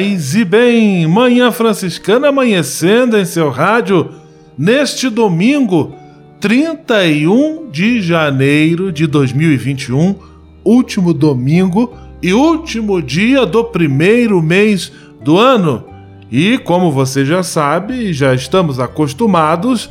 Paz e bem, Manhã Franciscana amanhecendo em seu rádio neste domingo, 31 de janeiro de 2021, último domingo e último dia do primeiro mês do ano. E como você já sabe, já estamos acostumados,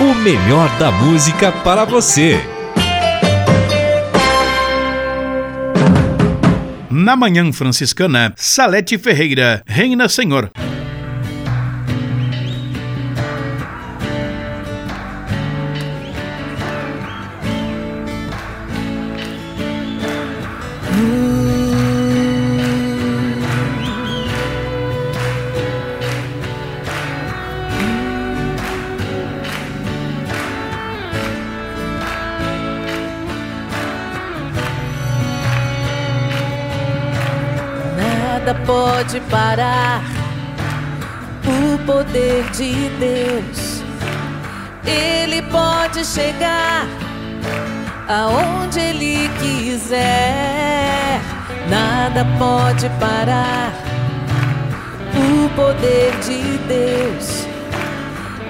O melhor da música para você. Na Manhã Franciscana, Salete Ferreira, Reina Senhor. Pode parar o poder de Deus. Ele pode chegar aonde Ele quiser. Nada pode parar o poder de Deus.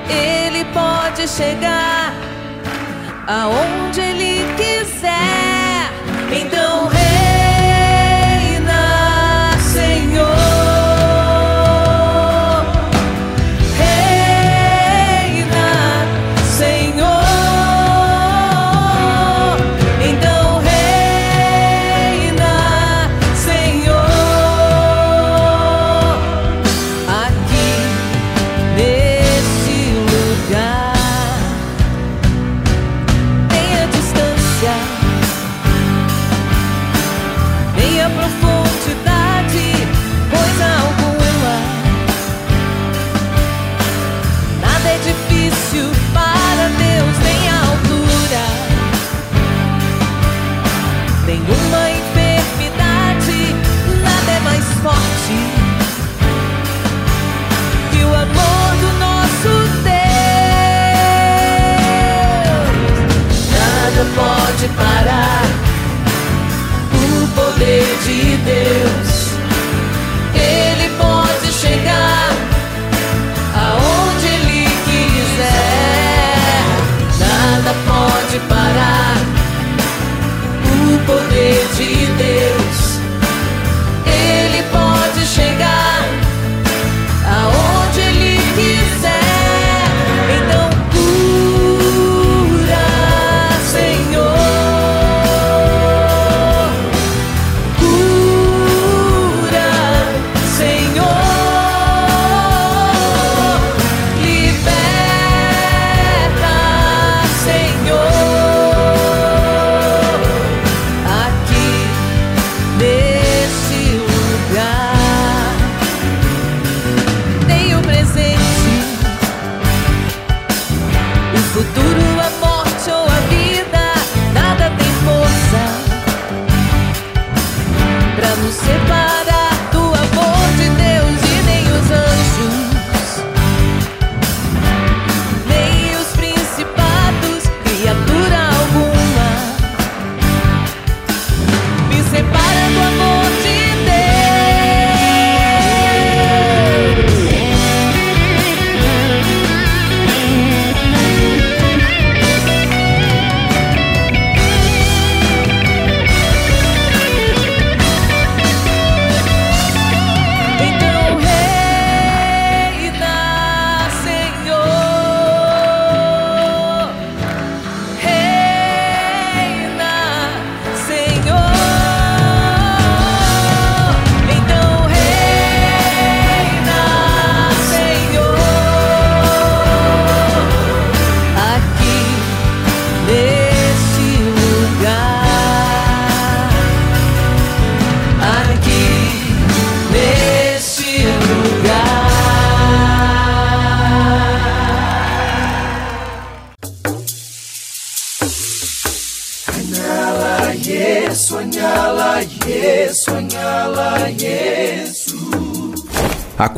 Ele pode chegar aonde Ele quiser. Então, Sonhá-la,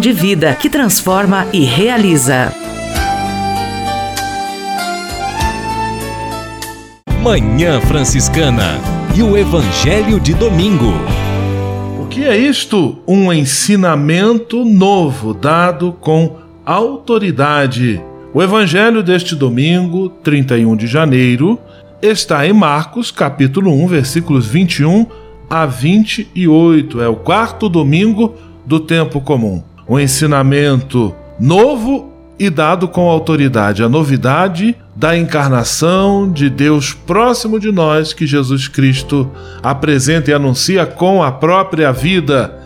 de vida que transforma e realiza. Manhã Franciscana e o Evangelho de Domingo. O que é isto? Um ensinamento novo dado com autoridade. O Evangelho deste domingo, 31 de janeiro, está em Marcos, capítulo 1, versículos 21 a 28. É o quarto domingo do tempo comum. Um ensinamento novo e dado com autoridade. A novidade da encarnação de Deus próximo de nós, que Jesus Cristo apresenta e anuncia com a própria vida.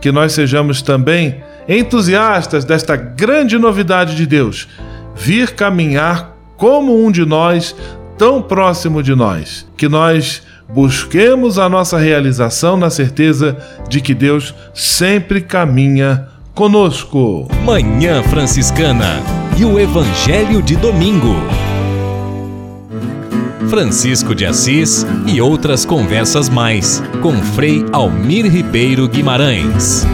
Que nós sejamos também entusiastas desta grande novidade de Deus, vir caminhar como um de nós, tão próximo de nós. Que nós busquemos a nossa realização na certeza de que Deus sempre caminha conosco. Manhã Franciscana e o Evangelho de Domingo. Francisco de Assis e outras conversas mais com Frei Almir Ribeiro Guimarães.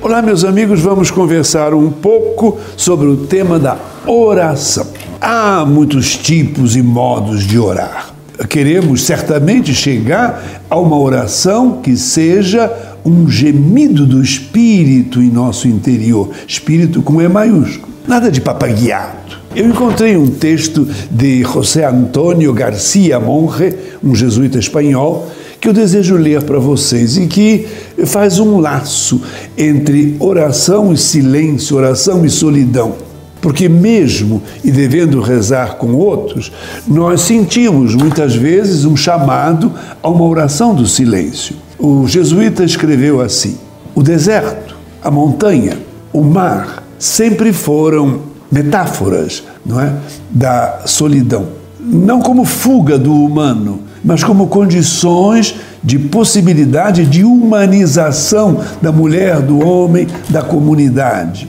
Olá, meus amigos, vamos conversar um pouco sobre o tema da oração. Há muitos tipos e modos de orar. Queremos certamente chegar a uma oração que seja um gemido do espírito em nosso interior, espírito com E maiúsculo, nada de papagueado. Eu encontrei um texto de José Antônio Garcia Monge, um jesuíta espanhol, que eu desejo ler para vocês e que faz um laço entre oração e silêncio, oração e solidão. Porque, mesmo e devendo rezar com outros, nós sentimos muitas vezes um chamado a uma oração do silêncio. O jesuíta escreveu assim: o deserto, a montanha, o mar sempre foram metáforas não é, da solidão. Não como fuga do humano, mas como condições de possibilidade de humanização da mulher, do homem, da comunidade.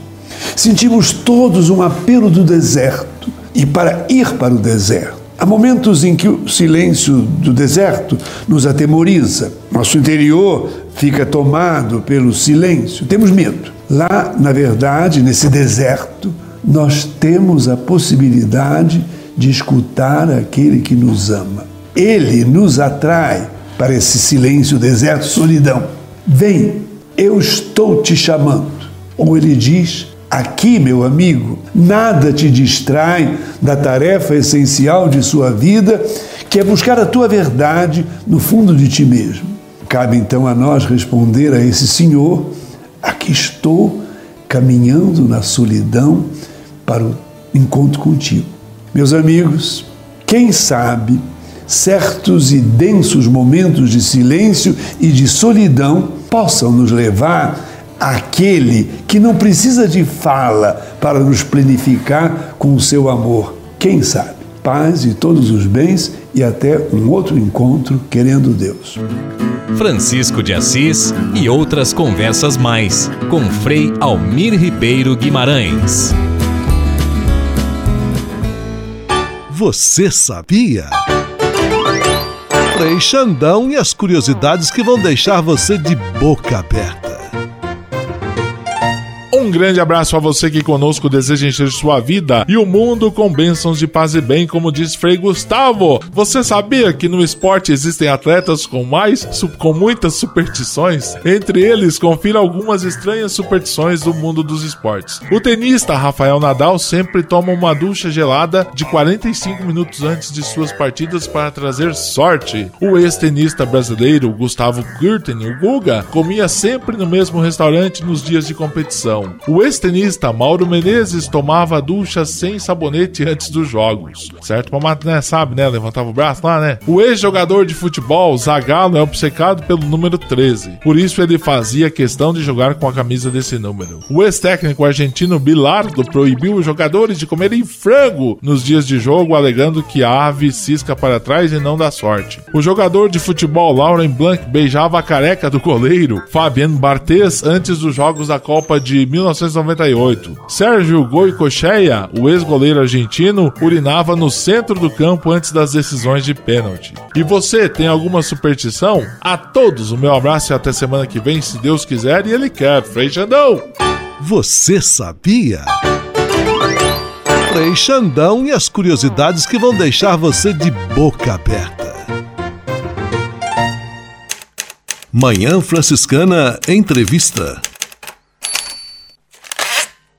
Sentimos todos um apelo do deserto e para ir para o deserto. Há momentos em que o silêncio do deserto nos atemoriza, nosso interior fica tomado pelo silêncio, temos medo. Lá, na verdade, nesse deserto, nós temos a possibilidade de escutar aquele que nos ama. Ele nos atrai para esse silêncio, deserto, solidão. Vem, eu estou te chamando. Ou ele diz: Aqui, meu amigo, nada te distrai da tarefa essencial de sua vida, que é buscar a tua verdade no fundo de ti mesmo. Cabe então a nós responder a esse Senhor: aqui estou caminhando na solidão para o encontro contigo. Meus amigos, quem sabe certos e densos momentos de silêncio e de solidão possam nos levar aquele que não precisa de fala para nos plenificar com o seu amor. Quem sabe? paz e todos os bens e até um outro encontro, querendo Deus. Francisco de Assis e outras conversas mais com Frei Almir Ribeiro Guimarães. Você sabia? Frei Xandão e as curiosidades que vão deixar você de boca aberta. Grande abraço a você que conosco deseja encher sua vida e o mundo com bênçãos de paz e bem, como diz Frei Gustavo. Você sabia que no esporte existem atletas com mais, com muitas superstições? Entre eles, confira algumas estranhas superstições do mundo dos esportes. O tenista Rafael Nadal sempre toma uma ducha gelada de 45 minutos antes de suas partidas para trazer sorte. O ex-tenista brasileiro Gustavo Gürten, o Guga, comia sempre no mesmo restaurante nos dias de competição. O ex-tenista Mauro Menezes tomava ducha sem sabonete antes dos jogos. Certo? Pra né, sabe, né? Levantava o braço lá, né? O ex-jogador de futebol, Zagallo, é obcecado pelo número 13. Por isso ele fazia questão de jogar com a camisa desse número. O ex-técnico argentino Bilardo proibiu os jogadores de comerem frango nos dias de jogo, alegando que a ave cisca para trás e não dá sorte. O jogador de futebol Lauren Blanc beijava a careca do goleiro Fabian Barthez antes dos jogos da Copa de 1998. Sérgio Goicoechea, o ex-goleiro argentino, urinava no centro do campo antes das decisões de pênalti. E você tem alguma superstição? A todos o meu abraço e até semana que vem, se Deus quiser e Ele quer. Frei Xandão! Você sabia? Frei Xandão e as curiosidades que vão deixar você de boca aberta. Manhã Franciscana Entrevista.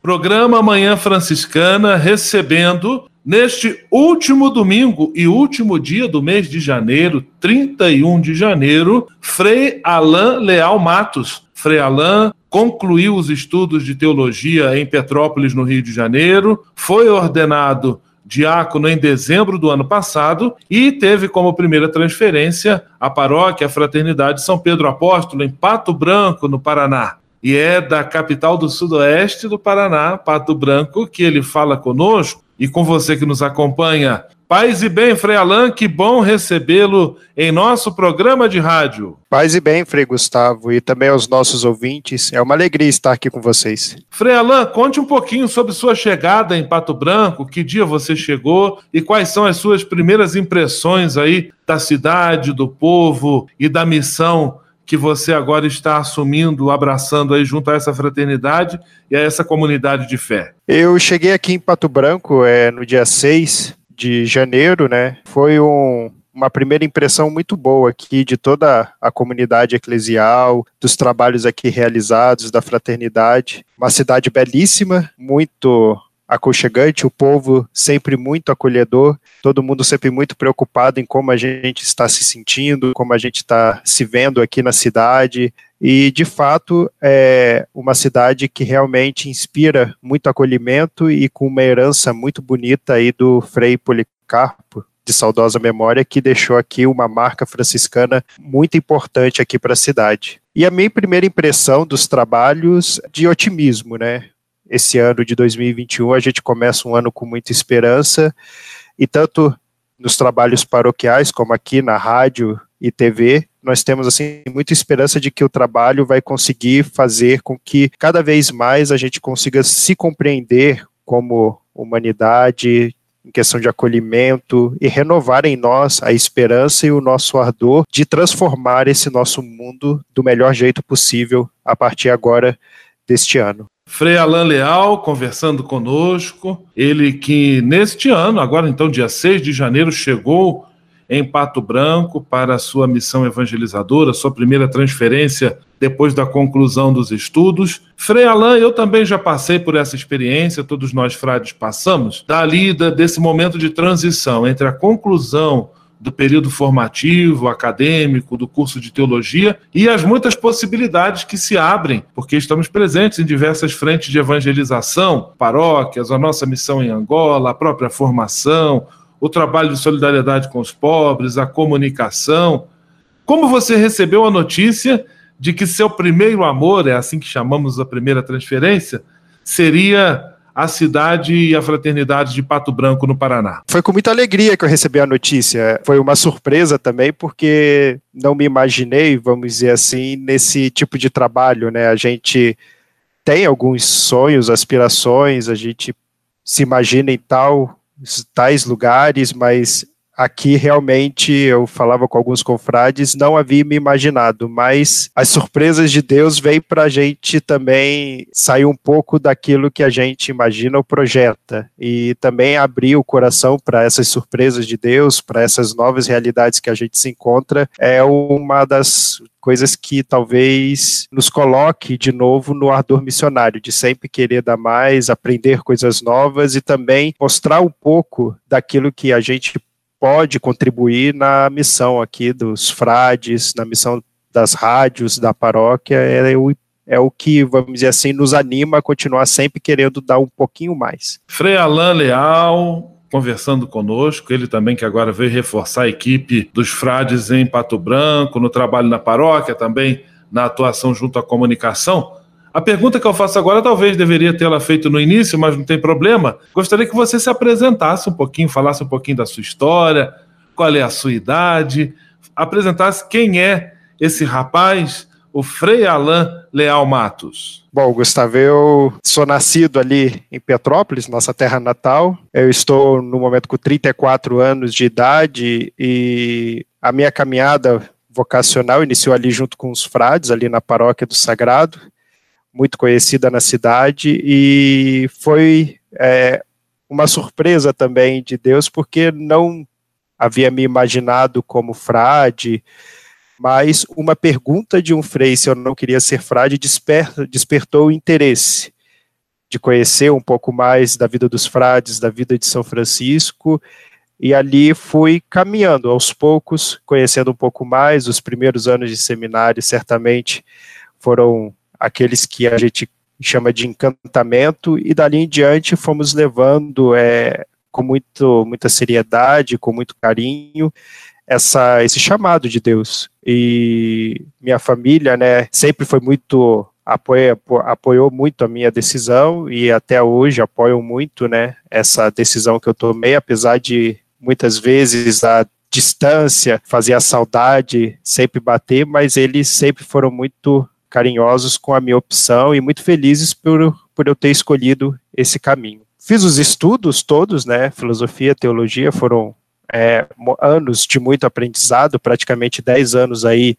Programa Manhã Franciscana recebendo neste último domingo e último dia do mês de janeiro, 31 de janeiro, Frei Alain Leal Matos. Frei Alain concluiu os estudos de teologia em Petrópolis, no Rio de Janeiro, foi ordenado diácono em dezembro do ano passado e teve como primeira transferência a paróquia a Fraternidade São Pedro Apóstolo, em Pato Branco, no Paraná e é da capital do sudoeste do Paraná, Pato Branco, que ele fala conosco e com você que nos acompanha. Paz e bem, Frei Alain, que bom recebê-lo em nosso programa de rádio. Paz e bem, Frei Gustavo, e também aos nossos ouvintes. É uma alegria estar aqui com vocês. Frei Alain, conte um pouquinho sobre sua chegada em Pato Branco, que dia você chegou e quais são as suas primeiras impressões aí da cidade, do povo e da missão que você agora está assumindo, abraçando aí junto a essa fraternidade e a essa comunidade de fé? Eu cheguei aqui em Pato Branco é, no dia 6 de janeiro, né? Foi um, uma primeira impressão muito boa aqui de toda a comunidade eclesial, dos trabalhos aqui realizados, da fraternidade. Uma cidade belíssima, muito aconchegante, o povo sempre muito acolhedor, todo mundo sempre muito preocupado em como a gente está se sentindo, como a gente está se vendo aqui na cidade. E, de fato, é uma cidade que realmente inspira muito acolhimento e com uma herança muito bonita aí do Frei Policarpo, de saudosa memória, que deixou aqui uma marca franciscana muito importante aqui para a cidade. E a minha primeira impressão dos trabalhos de otimismo, né? Esse ano de 2021 a gente começa um ano com muita esperança e tanto nos trabalhos paroquiais como aqui na rádio e TV, nós temos assim muita esperança de que o trabalho vai conseguir fazer com que cada vez mais a gente consiga se compreender como humanidade em questão de acolhimento e renovar em nós a esperança e o nosso ardor de transformar esse nosso mundo do melhor jeito possível a partir agora deste ano. Frei Alain Leal conversando conosco. Ele que neste ano, agora então dia 6 de janeiro, chegou em Pato Branco para a sua missão evangelizadora, sua primeira transferência depois da conclusão dos estudos. Frei Alain, eu também já passei por essa experiência, todos nós frades passamos, da lida desse momento de transição entre a conclusão do período formativo, acadêmico, do curso de teologia e as muitas possibilidades que se abrem, porque estamos presentes em diversas frentes de evangelização, paróquias, a nossa missão em Angola, a própria formação, o trabalho de solidariedade com os pobres, a comunicação. Como você recebeu a notícia de que seu primeiro amor, é assim que chamamos a primeira transferência, seria a cidade e a fraternidade de Pato Branco, no Paraná? Foi com muita alegria que eu recebi a notícia. Foi uma surpresa também, porque não me imaginei, vamos dizer assim, nesse tipo de trabalho, né? A gente tem alguns sonhos, aspirações, a gente se imagina em tal, tais lugares, mas aqui realmente eu falava com alguns confrades, não havia me imaginado, mas as surpresas de Deus vêm para a gente também sair um pouco daquilo que a gente imagina ou projeta e também abrir o coração para essas surpresas de Deus, para essas novas realidades que a gente se encontra, é uma das coisas que talvez nos coloque de novo no ardor missionário, de sempre querer dar mais, aprender coisas novas e também mostrar um pouco daquilo que a gente pode contribuir na missão aqui dos frades, na missão das rádios da paróquia, é o, é o que, vamos dizer assim, nos anima a continuar sempre querendo dar um pouquinho mais. Frei Alain Leal, conversando conosco, ele também que agora veio reforçar a equipe dos frades em Pato Branco, no trabalho na paróquia, também na atuação junto à comunicação. A pergunta que eu faço agora talvez deveria tê-la feito no início, mas não tem problema. Gostaria que você se apresentasse um pouquinho, falasse um pouquinho da sua história, qual é a sua idade, apresentasse quem é esse rapaz, o Frei Alain Leal Matos. Bom, Gustavo, eu sou nascido ali em Petrópolis, nossa terra natal. Eu estou no momento com 34 anos de idade e a minha caminhada vocacional iniciou ali junto com os frades, ali na paróquia do Sagrado muito conhecida na cidade e foi é, uma surpresa também de Deus, porque não havia me imaginado como frade, mas uma pergunta de um frei se eu não queria ser frade desper, despertou o interesse de conhecer um pouco mais da vida dos frades, da vida de São Francisco, e ali fui caminhando aos poucos, conhecendo um pouco mais. Os primeiros anos de seminário certamente foram aqueles que a gente chama de encantamento, e dali em diante fomos levando é, com muito, muita seriedade, com muito carinho, essa, esse chamado de Deus. E minha família, né, sempre foi muito apoia, apoiou muito a minha decisão e até hoje apoiam muito, né, essa decisão que eu tomei, apesar de muitas vezes a distância fazia a saudade sempre bater, mas eles sempre foram muito carinhosos com a minha opção e muito felizes por, por eu ter escolhido esse caminho. Fiz os estudos todos, né? Filosofia, teologia, foram é, anos de muito aprendizado, praticamente 10 anos aí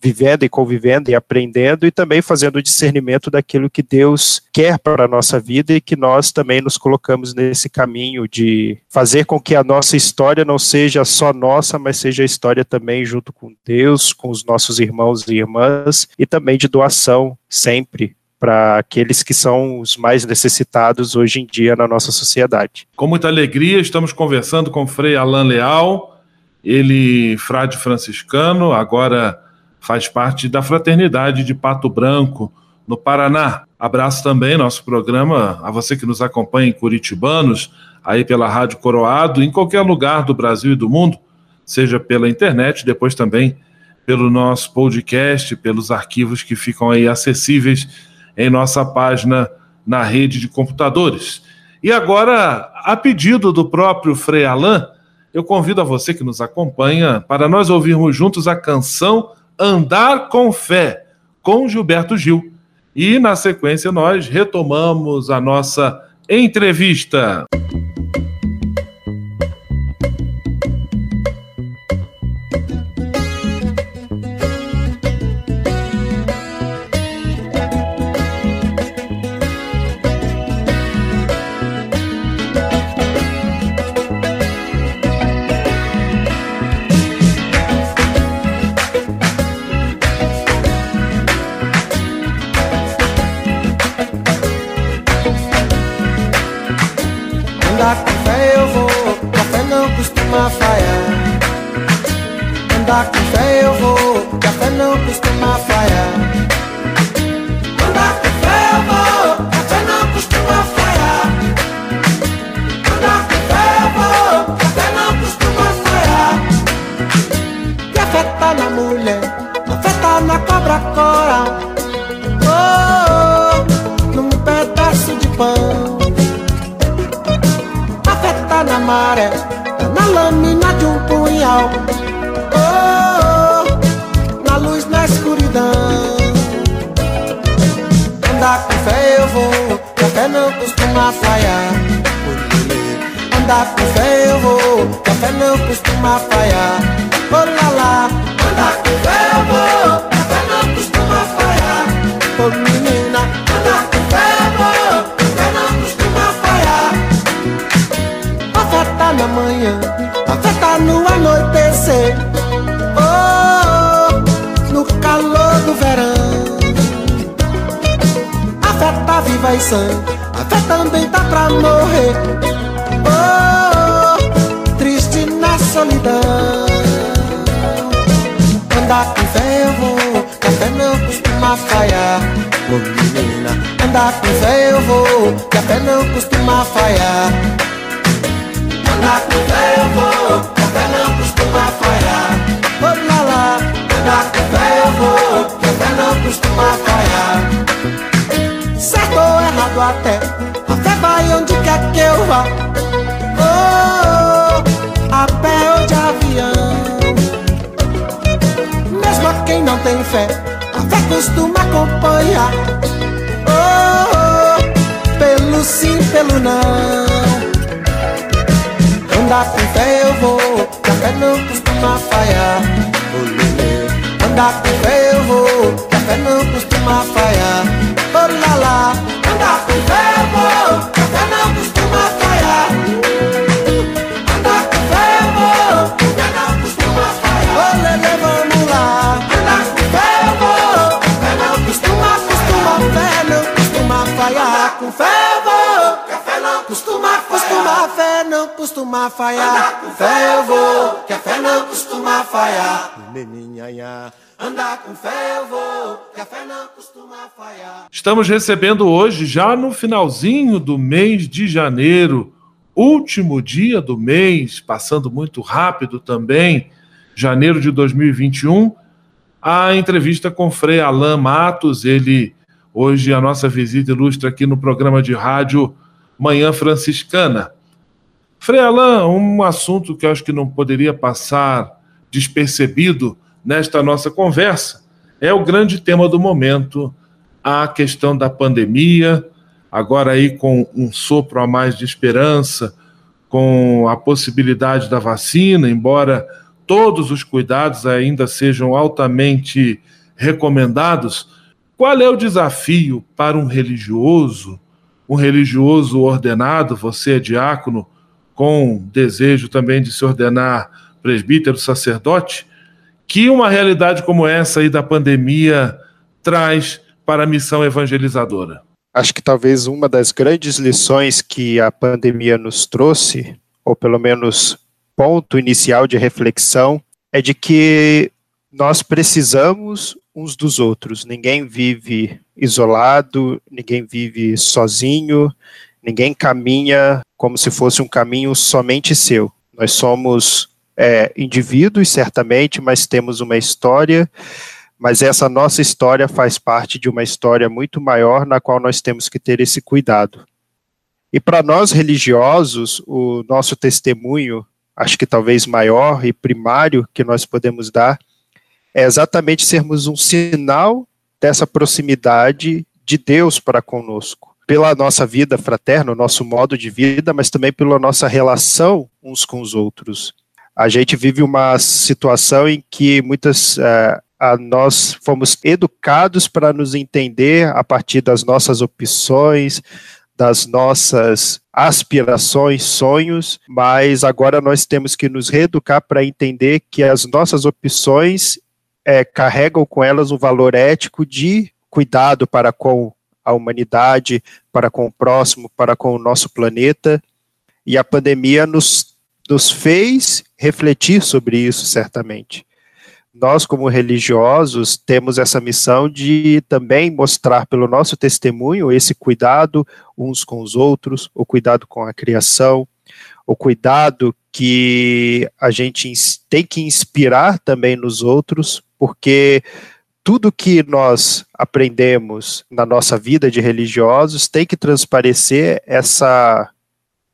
vivendo e convivendo e aprendendo e também fazendo o discernimento daquilo que Deus quer para a nossa vida e que nós também nos colocamos nesse caminho de fazer com que a nossa história não seja só nossa, mas seja a história também junto com Deus, com os nossos irmãos e irmãs e também de doação sempre para aqueles que são os mais necessitados hoje em dia na nossa sociedade. Com muita alegria, estamos conversando com o Frei Alain Leal, ele frade franciscano, agora faz parte da Fraternidade de Pato Branco, no Paraná. Abraço também nosso programa a você que nos acompanha em Curitibanos, aí pela Rádio Coroado, em qualquer lugar do Brasil e do mundo, seja pela internet, depois também pelo nosso podcast, pelos arquivos que ficam aí acessíveis em nossa página na rede de computadores. E agora, a pedido do próprio Frei Alain, eu convido a você que nos acompanha para nós ouvirmos juntos a canção Andar com Fé, com Gilberto Gil. E na sequência nós retomamos a nossa entrevista. Falhar. Menina, andar com fé eu vou, café não costuma falhar. Andar com fé eu vou, café não costuma falhar. Ô lá lá, andar com fé eu vou, café não costuma falhar. Certo ou errado até, a fé vai onde quer que eu vá. Costuma acompanhar. Oh, oh, pelo sim, pelo não. Andar com fé eu vou, café não costuma falhar. Andar com fé eu vou, café não costuma. Costuma falhar. Com fé eu vou, que a fé não costuma falhar. Andar com fé eu vou, que a fé não costuma falhar. Estamos recebendo hoje, já no finalzinho do mês de janeiro, último dia do mês, passando muito rápido também, janeiro de 2021, a entrevista com Frei Alain Matos. Ele, hoje, a nossa visita ilustra aqui no programa de rádio Manhã Franciscana. Frei Alain, um assunto que eu acho que não poderia passar despercebido nesta nossa conversa é o grande tema do momento, a questão da pandemia, agora aí com um sopro a mais de esperança, com a possibilidade da vacina, embora todos os cuidados ainda sejam altamente recomendados. Qual é o desafio para um religioso, um religioso ordenado, você é diácono, com desejo também de se ordenar presbítero, sacerdote, que uma realidade como essa aí da pandemia traz para a missão evangelizadora? Acho que talvez uma das grandes lições que a pandemia nos trouxe, ou pelo menos ponto inicial de reflexão, é de que nós precisamos uns dos outros. Ninguém vive isolado, ninguém vive sozinho, ninguém caminha como se fosse um caminho somente seu. Nós somos é, indivíduos, certamente, mas temos uma história, mas essa nossa história faz parte de uma história muito maior na qual nós temos que ter esse cuidado. E para nós religiosos, o nosso testemunho, acho que talvez maior e primário que nós podemos dar, é exatamente sermos um sinal dessa proximidade de Deus para conosco, pela nossa vida fraterna, o nosso modo de vida, mas também pela nossa relação uns com os outros. A gente vive uma situação em que muitas uh, a nós fomos educados para nos entender a partir das nossas opções, das nossas aspirações, sonhos, mas agora nós temos que nos reeducar para entender que as nossas opções é, carregam com elas um valor ético de cuidado para com a humanidade, para com o próximo, para com o nosso planeta. E a pandemia nos, nos fez refletir sobre isso, certamente. Nós, como religiosos, temos essa missão de também mostrar pelo nosso testemunho esse cuidado uns com os outros, o cuidado com a criação, o cuidado que a gente tem que inspirar também nos outros, porque tudo que nós aprendemos na nossa vida de religiosos tem que transparecer essa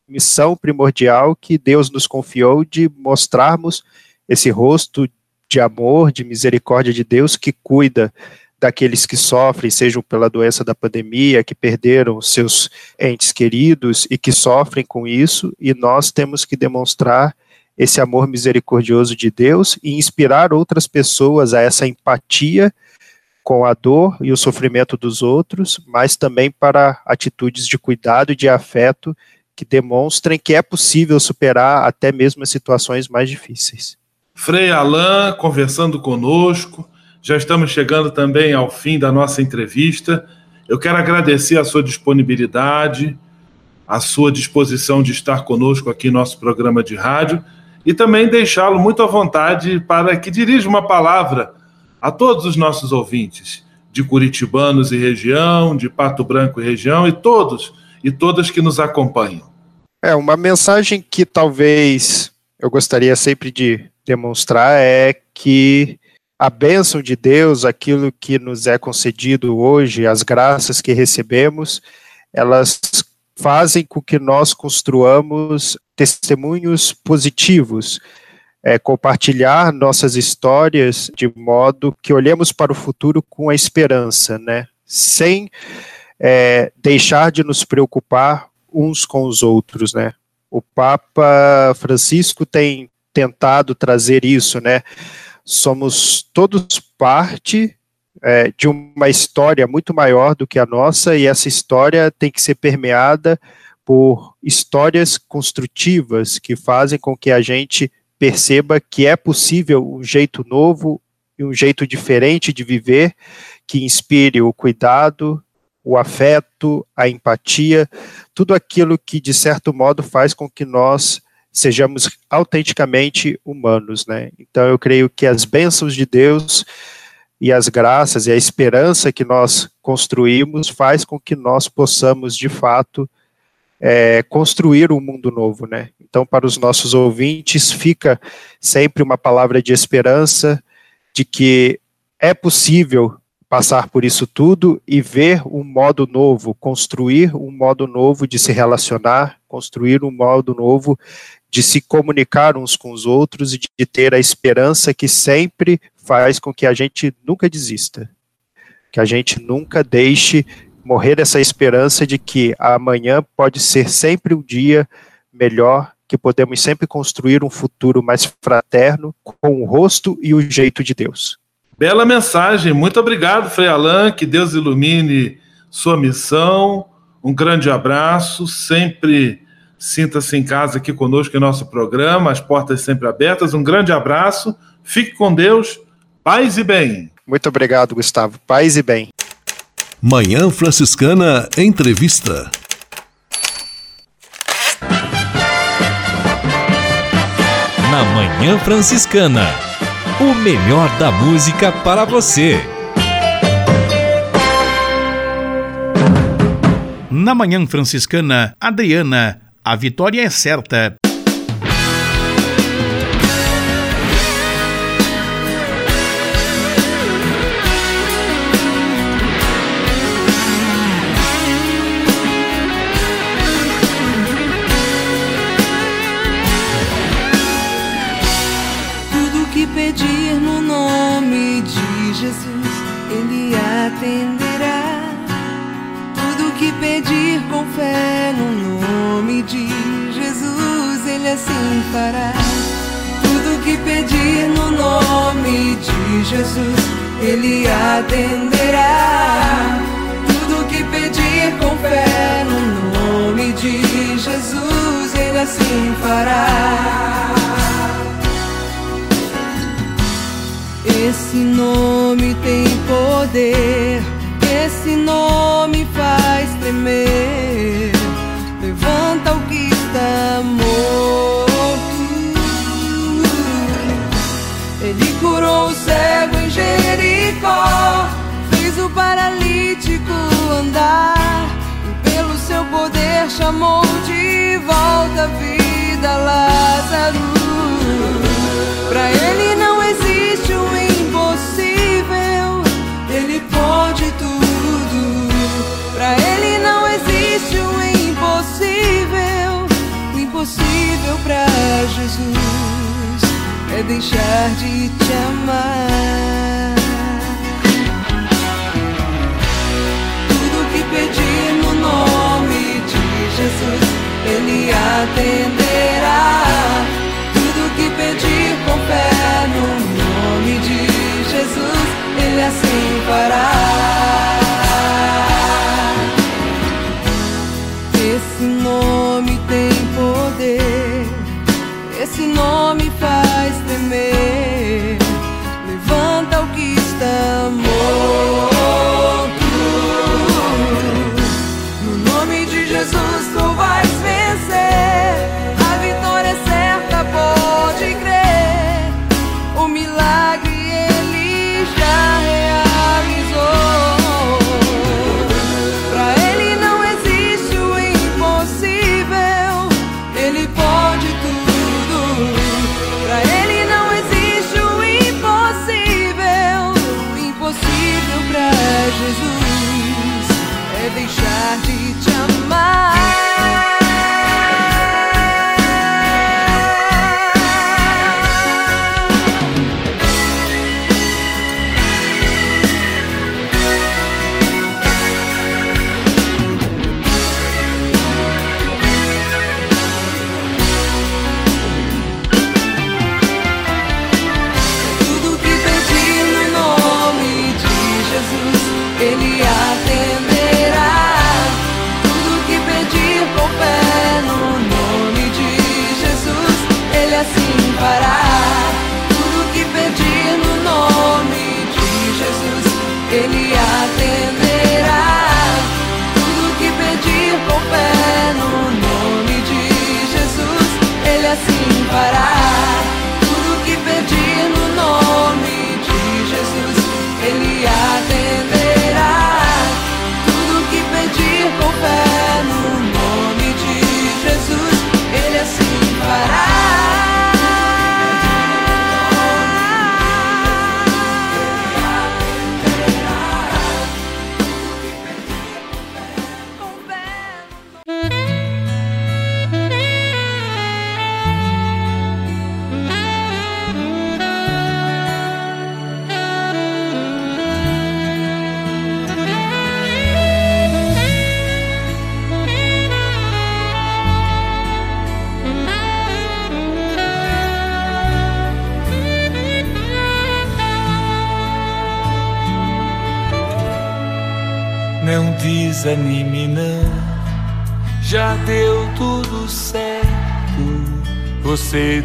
missão primordial que Deus nos confiou de mostrarmos esse rosto de amor, de misericórdia de Deus que cuida daqueles que sofrem, sejam pela doença da pandemia, que perderam seus entes queridos e que sofrem com isso, e nós temos que demonstrar esse amor misericordioso de Deus e inspirar outras pessoas a essa empatia com a dor e o sofrimento dos outros, mas também para atitudes de cuidado e de afeto que demonstrem que é possível superar até mesmo as situações mais difíceis. Frei Alain conversando conosco. Já estamos chegando também ao fim da nossa entrevista. Eu quero agradecer a sua disponibilidade, a sua disposição de estar conosco aqui no nosso programa de rádio e também deixá-lo muito à vontade para que dirija uma palavra a todos os nossos ouvintes de Curitibanos e região, de Pato Branco e região e todos e todas que nos acompanham. É, uma mensagem que talvez eu gostaria sempre de demonstrar é que a bênção de Deus, aquilo que nos é concedido hoje, as graças que recebemos, elas fazem com que nós construamos testemunhos positivos, é, compartilhar nossas histórias de modo que olhemos para o futuro com a esperança, né? Sem é, deixar de nos preocupar uns com os outros, né? O Papa Francisco tem tentado trazer isso, né? Somos todos parte é, de uma história muito maior do que a nossa e essa história tem que ser permeada por histórias construtivas que fazem com que a gente perceba que é possível um jeito novo e um jeito diferente de viver que inspire o cuidado, o afeto, a empatia, tudo aquilo que de certo modo faz com que nós sejamos autenticamente humanos, né? Então eu creio que as bênçãos de Deus e as graças e a esperança que nós construímos faz com que nós possamos de fato é, construir um mundo novo, né? Então para os nossos ouvintes fica sempre uma palavra de esperança de que é possível passar por isso tudo e ver um modo novo, construir um modo novo de se relacionar, construir um modo novo de se comunicar uns com os outros e de ter a esperança que sempre faz com que a gente nunca desista, que a gente nunca deixe morrer essa esperança de que amanhã pode ser sempre um dia melhor, que podemos sempre construir um futuro mais fraterno com o rosto e o jeito de Deus. Bela mensagem, muito obrigado, Frei Alain, que Deus ilumine sua missão. Um grande abraço, sempre Sinta-se em casa aqui conosco em nosso programa, as portas sempre abertas. Um grande abraço, fique com Deus, paz e bem. Muito obrigado, Gustavo. Paz e bem. Manhã Franciscana Entrevista. Na Manhã Franciscana, o melhor da música para você. Na Manhã Franciscana, Adriana a vitória é certa. Pedir com fé no nome de Jesus, Ele assim fará. Tudo que pedir no nome de Jesus, Ele atenderá. Tudo que pedir com fé no nome de Jesus, Ele assim fará. Esse nome tem poder, esse nome faz tremer levanta o que está morto. Ele curou o cego em Jericó, fez o paralítico andar, e pelo seu poder chamou de volta a vida Lázaro. Pra ele não existe o impossível para Jesus é deixar de te amar. Tudo que pedir no nome de Jesus, Ele atenderá.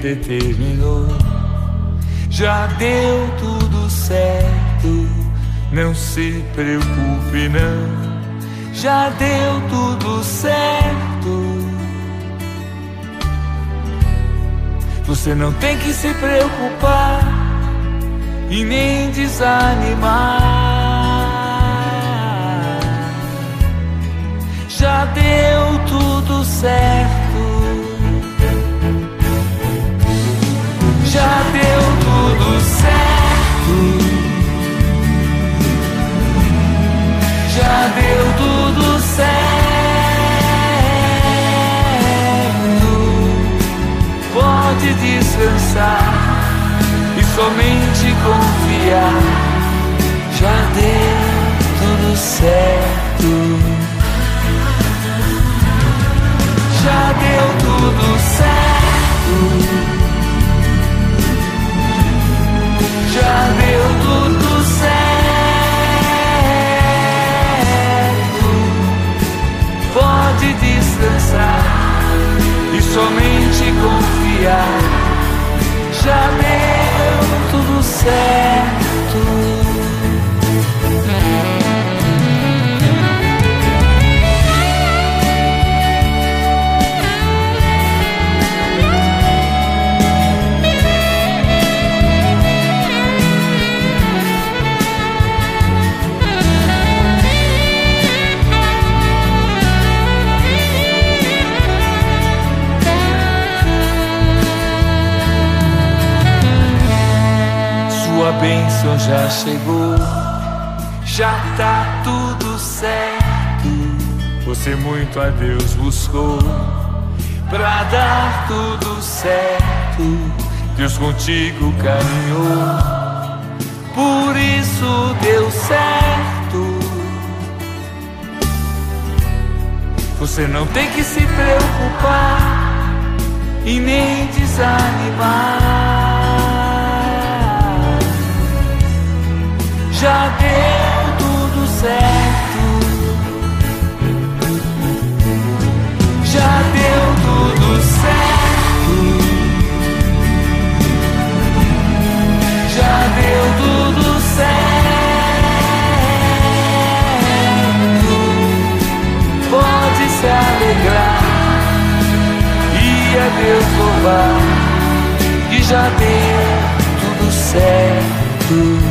determinou. Já deu tudo certo, não se preocupe, não. Já deu tudo certo. Você não tem que se preocupar e nem desanimar. Já deu tudo certo já deu tudo certo. Já deu tudo certo. Pode descansar e somente confiar. Já deu tudo certo. Já deu tudo certo. Deus contigo caminhou, por isso deu certo. Você não tem que se preocupar e nem desanimar. Já deu tudo certo. Pode se alegrar e a Deus louvar que já deu tudo certo.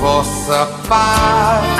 Vossa paz.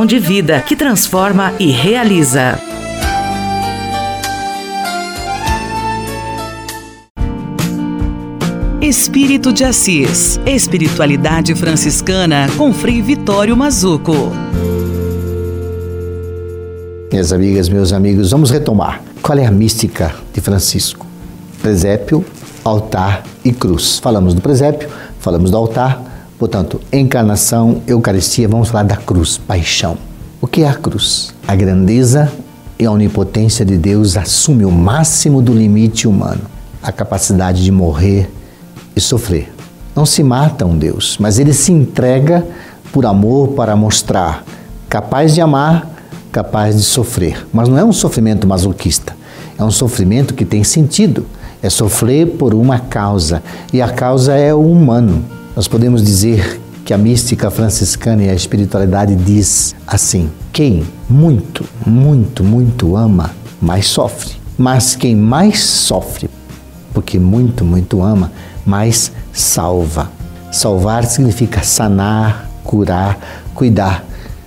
de vida que transforma e realiza. Espírito de Assis. Espiritualidade franciscana com Frei Vitório Mazuco. Minhas amigas, meus amigos, vamos retomar. Qual é a mística de Francisco? Presépio, altar e cruz. Falamos do presépio, falamos do altar, portanto, encarnação, Eucaristia, vamos falar da cruz, paixão. O que é a cruz? A grandeza e a onipotência de Deus assume o máximo do limite humano, a capacidade de morrer e sofrer. Não se mata um Deus, mas ele se entrega por amor para mostrar capaz de amar, capaz de sofrer. Mas não é um sofrimento masoquista, é um sofrimento que tem sentido. É sofrer por uma causa, e a causa é o humano. Nós podemos dizer que a mística franciscana e a espiritualidade diz assim: quem muito, muito, muito ama, mais sofre. Mas quem mais sofre, porque muito, muito ama, mais salva. Salvar significa sanar, curar, cuidar.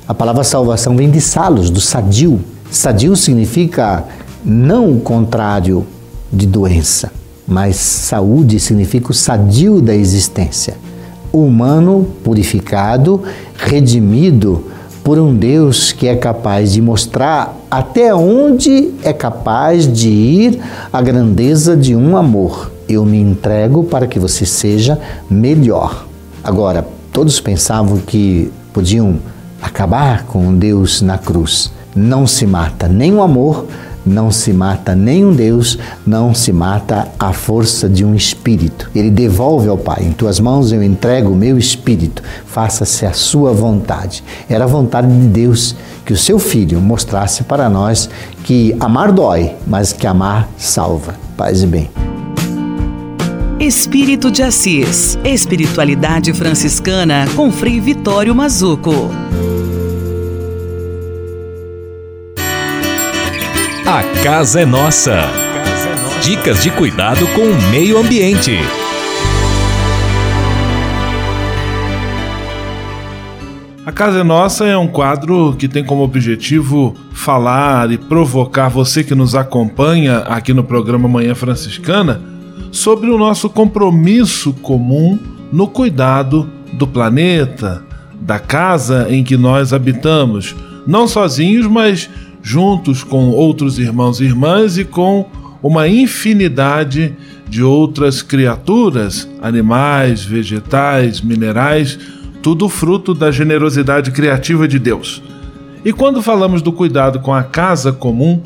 A palavra salvação vem de salos, do sadio. Sadio significa não o contrário de doença, mas saúde significa o sadio da existência. Humano purificado, redimido por um Deus que é capaz de mostrar até onde é capaz de ir a grandeza de um amor. Eu me entrego para que você seja melhor. Agora, todos pensavam que podiam acabar com Deus na cruz. Não se mata nem o amor, não se mata nem um Deus, não se mata a força de um espírito. Ele devolve ao Pai: Em tuas mãos eu entrego o meu espírito, faça-se a sua vontade. Era a vontade de Deus que o seu filho mostrasse para nós que amar dói, mas que amar salva. Paz e bem. Espírito de Assis. Espiritualidade franciscana com Frei Vitório Mazuco. A casa é nossa. Dicas de cuidado com o meio ambiente. A Casa é Nossa é um quadro que tem como objetivo falar e provocar você que nos acompanha aqui no programa Manhã Franciscana sobre o nosso compromisso comum no cuidado do planeta, da casa em que nós habitamos, não sozinhos, mas juntos com outros irmãos e irmãs e com uma infinidade de outras criaturas, animais, vegetais, minerais, tudo fruto da generosidade criativa de Deus. E quando falamos do cuidado com a casa comum,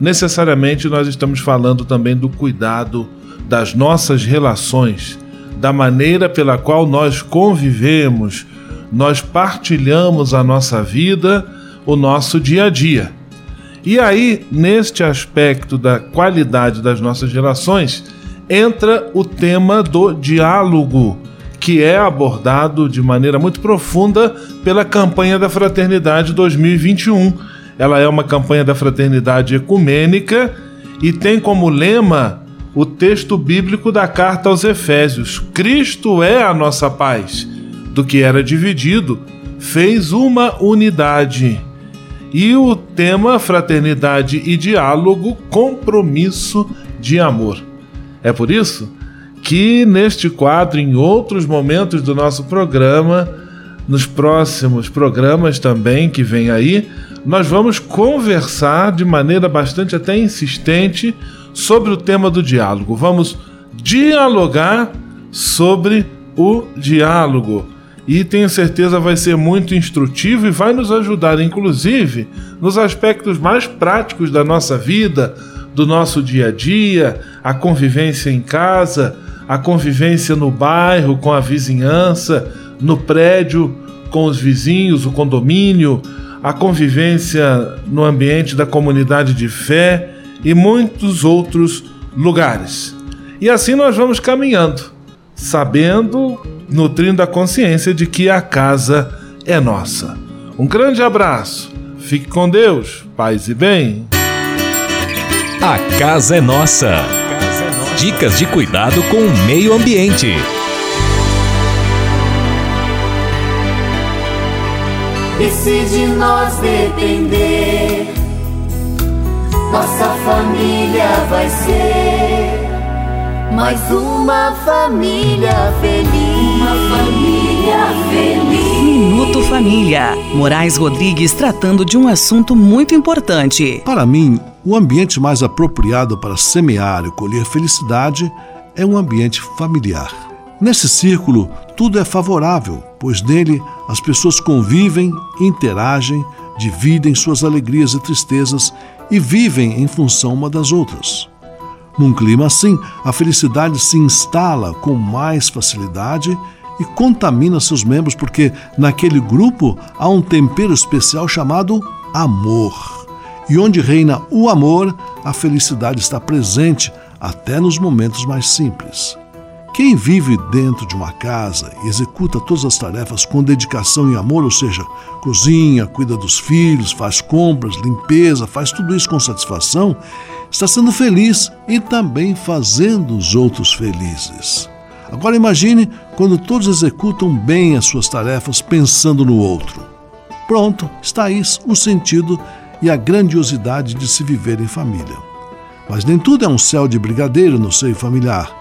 necessariamente nós estamos falando também do cuidado das nossas relações, da maneira pela qual nós convivemos, nós partilhamos a nossa vida, o nosso dia a dia. E aí, neste aspecto da qualidade das nossas relações, entra o tema do diálogo, que é abordado de maneira muito profunda pela campanha da Fraternidade 2021. Ela é uma campanha da fraternidade ecumênica e tem como lema o texto bíblico da carta aos Efésios: Cristo é a nossa paz. Do que era dividido, fez uma unidade e o tema Fraternidade e Diálogo Compromisso de Amor. É por isso que neste quadro, em outros momentos do nosso programa, nos próximos programas também que vem aí, nós vamos conversar de maneira bastante até insistente sobre o tema do diálogo. Vamos dialogar sobre o diálogo e tenho certeza vai ser muito instrutivo e vai nos ajudar, inclusive, nos aspectos mais práticos da nossa vida, do nosso dia a dia, a convivência em casa, a convivência no bairro com a vizinhança, no prédio com os vizinhos, o condomínio, a convivência no ambiente da comunidade de fé e muitos outros lugares. E assim nós vamos caminhando, sabendo nutrindo a consciência de que a casa é nossa. Um grande abraço, fique com Deus, paz e bem. A casa é nossa. Dicas de cuidado com o meio ambiente. E se de nós depender, nossa família vai ser mais uma família feliz. Uma família feliz. Minuto Família. Moraes Rodrigues tratando de um assunto muito importante. Para mim, o ambiente mais apropriado para semear e colher felicidade é um ambiente familiar. Nesse círculo, tudo é favorável, pois nele as pessoas convivem, interagem, dividem suas alegrias e tristezas e vivem em função uma das outras. Num clima assim, a felicidade se instala com mais facilidade e contamina seus membros, porque naquele grupo há um tempero especial chamado amor. E onde reina o amor, a felicidade está presente até nos momentos mais simples. Quem vive dentro de uma casa e executa todas as tarefas com dedicação e amor, ou seja, cozinha, cuida dos filhos, faz compras, limpeza, faz tudo isso com satisfação, está sendo feliz e também fazendo os outros felizes. Agora imagine quando todos executam bem as suas tarefas pensando no outro. Pronto, está aí o sentido e a grandiosidade de se viver em família. Mas nem tudo é um céu de brigadeiro no seio familiar.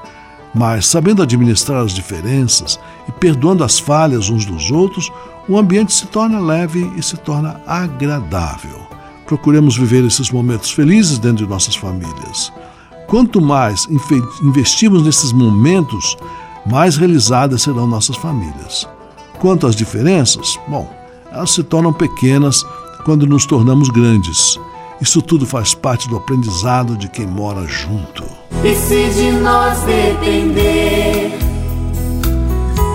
Mas, sabendo administrar as diferenças e perdoando as falhas uns dos outros, o ambiente se torna leve e se torna agradável. Procuremos viver esses momentos felizes dentro de nossas famílias. Quanto mais investimos nesses momentos, mais realizadas serão nossas famílias. Quanto às diferenças, bom, elas se tornam pequenas quando nos tornamos grandes. Isso tudo faz parte do aprendizado de quem mora junto. E se de nós depender,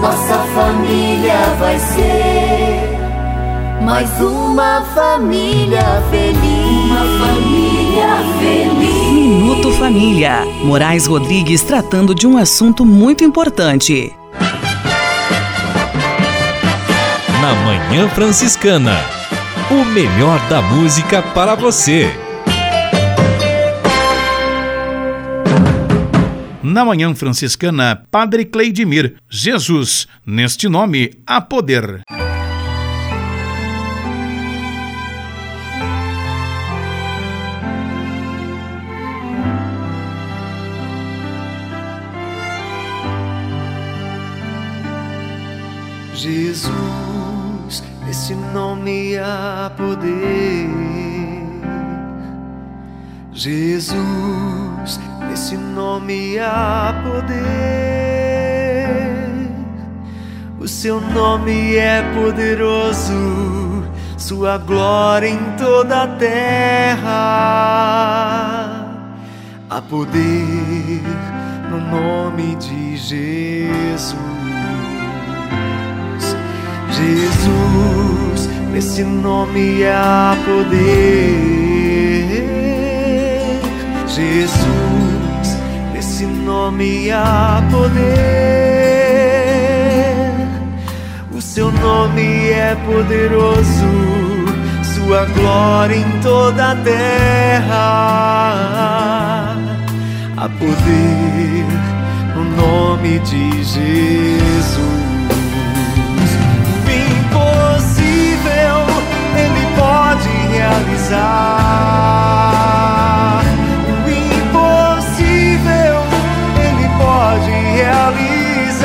nossa família vai ser mais uma família feliz. Uma família feliz. Minuto Família. Moraes Rodrigues tratando de um assunto muito importante. Na Manhã Franciscana. O melhor da música para você. Na Manhã Franciscana, Padre Cleidimir, Jesus, neste nome há poder. Jesus, nesse nome há poder. Jesus, nesse nome há poder. O seu nome é poderoso, sua glória em toda a terra. Há poder no nome de Jesus. Jesus, nesse nome há poder. Jesus, nesse nome há poder. O seu nome é poderoso, sua glória em toda a terra. Há poder no nome de Jesus. Realizar o impossível. Ele pode realizar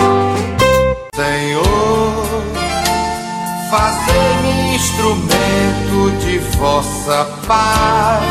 De vossa paz.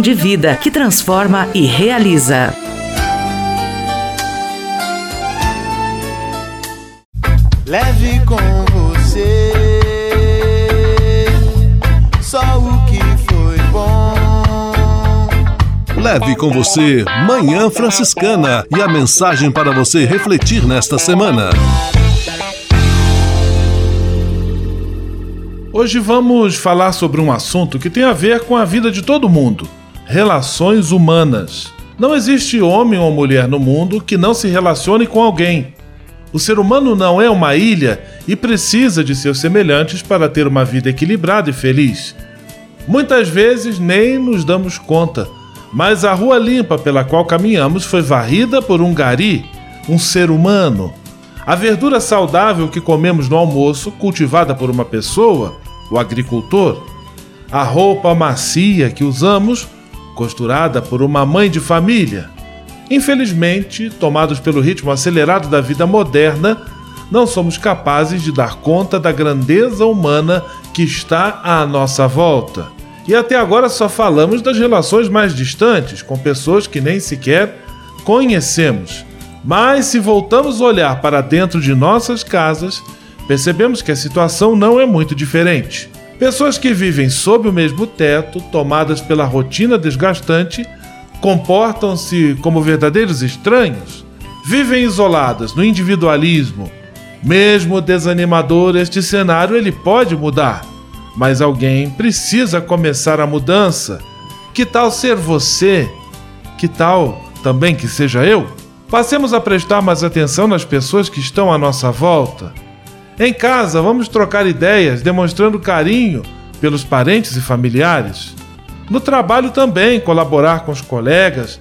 de vida que transforma e realiza. Leve com você só o que foi bom. Leve com você Manhã Franciscana e a mensagem para você refletir nesta semana. Hoje vamos falar sobre um assunto que tem a ver com a vida de todo mundo: relações humanas. Não existe homem ou mulher no mundo que não se relacione com alguém. O ser humano não é uma ilha e precisa de seus semelhantes para ter uma vida equilibrada e feliz. Muitas vezes nem nos damos conta, mas a rua limpa pela qual caminhamos foi varrida por um gari, um ser humano. A verdura saudável que comemos no almoço, cultivada por uma pessoa, o agricultor. A roupa macia que usamos, costurada por uma mãe de família. Infelizmente, tomados pelo ritmo acelerado da vida moderna, não somos capazes de dar conta da grandeza humana que está à nossa volta. E até agora só falamos das relações mais distantes, com pessoas que nem sequer conhecemos. Mas se voltamos a olhar para dentro de nossas casas, percebemos que a situação não é muito diferente. Pessoas que vivem sob o mesmo teto, tomadas pela rotina desgastante, comportam-se como verdadeiros estranhos, vivem isoladas no individualismo. Mesmo desanimador, este cenário ele pode mudar, mas alguém precisa começar a mudança. Que tal ser você? Que tal também que seja eu? Passemos a prestar mais atenção nas pessoas que estão à nossa volta. Em casa, vamos trocar ideias, demonstrando carinho pelos parentes e familiares. No trabalho também, colaborar com os colegas,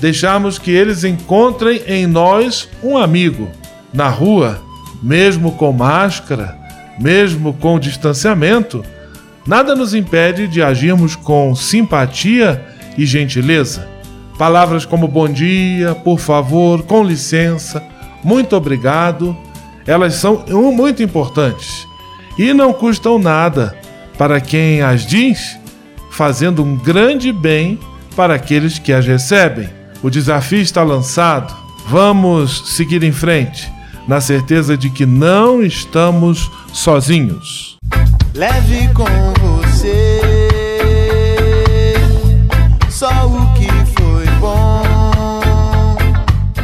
deixarmos que eles encontrem em nós um amigo. Na rua, mesmo com máscara, mesmo com distanciamento, nada nos impede de agirmos com simpatia e gentileza. Palavras como bom dia, por favor, com licença, muito obrigado elas são muito importantes e não custam nada para quem as diz, fazendo um grande bem para aqueles que as recebem. O desafio está lançado. Vamos seguir em frente, na certeza de que não estamos sozinhos. Leve com você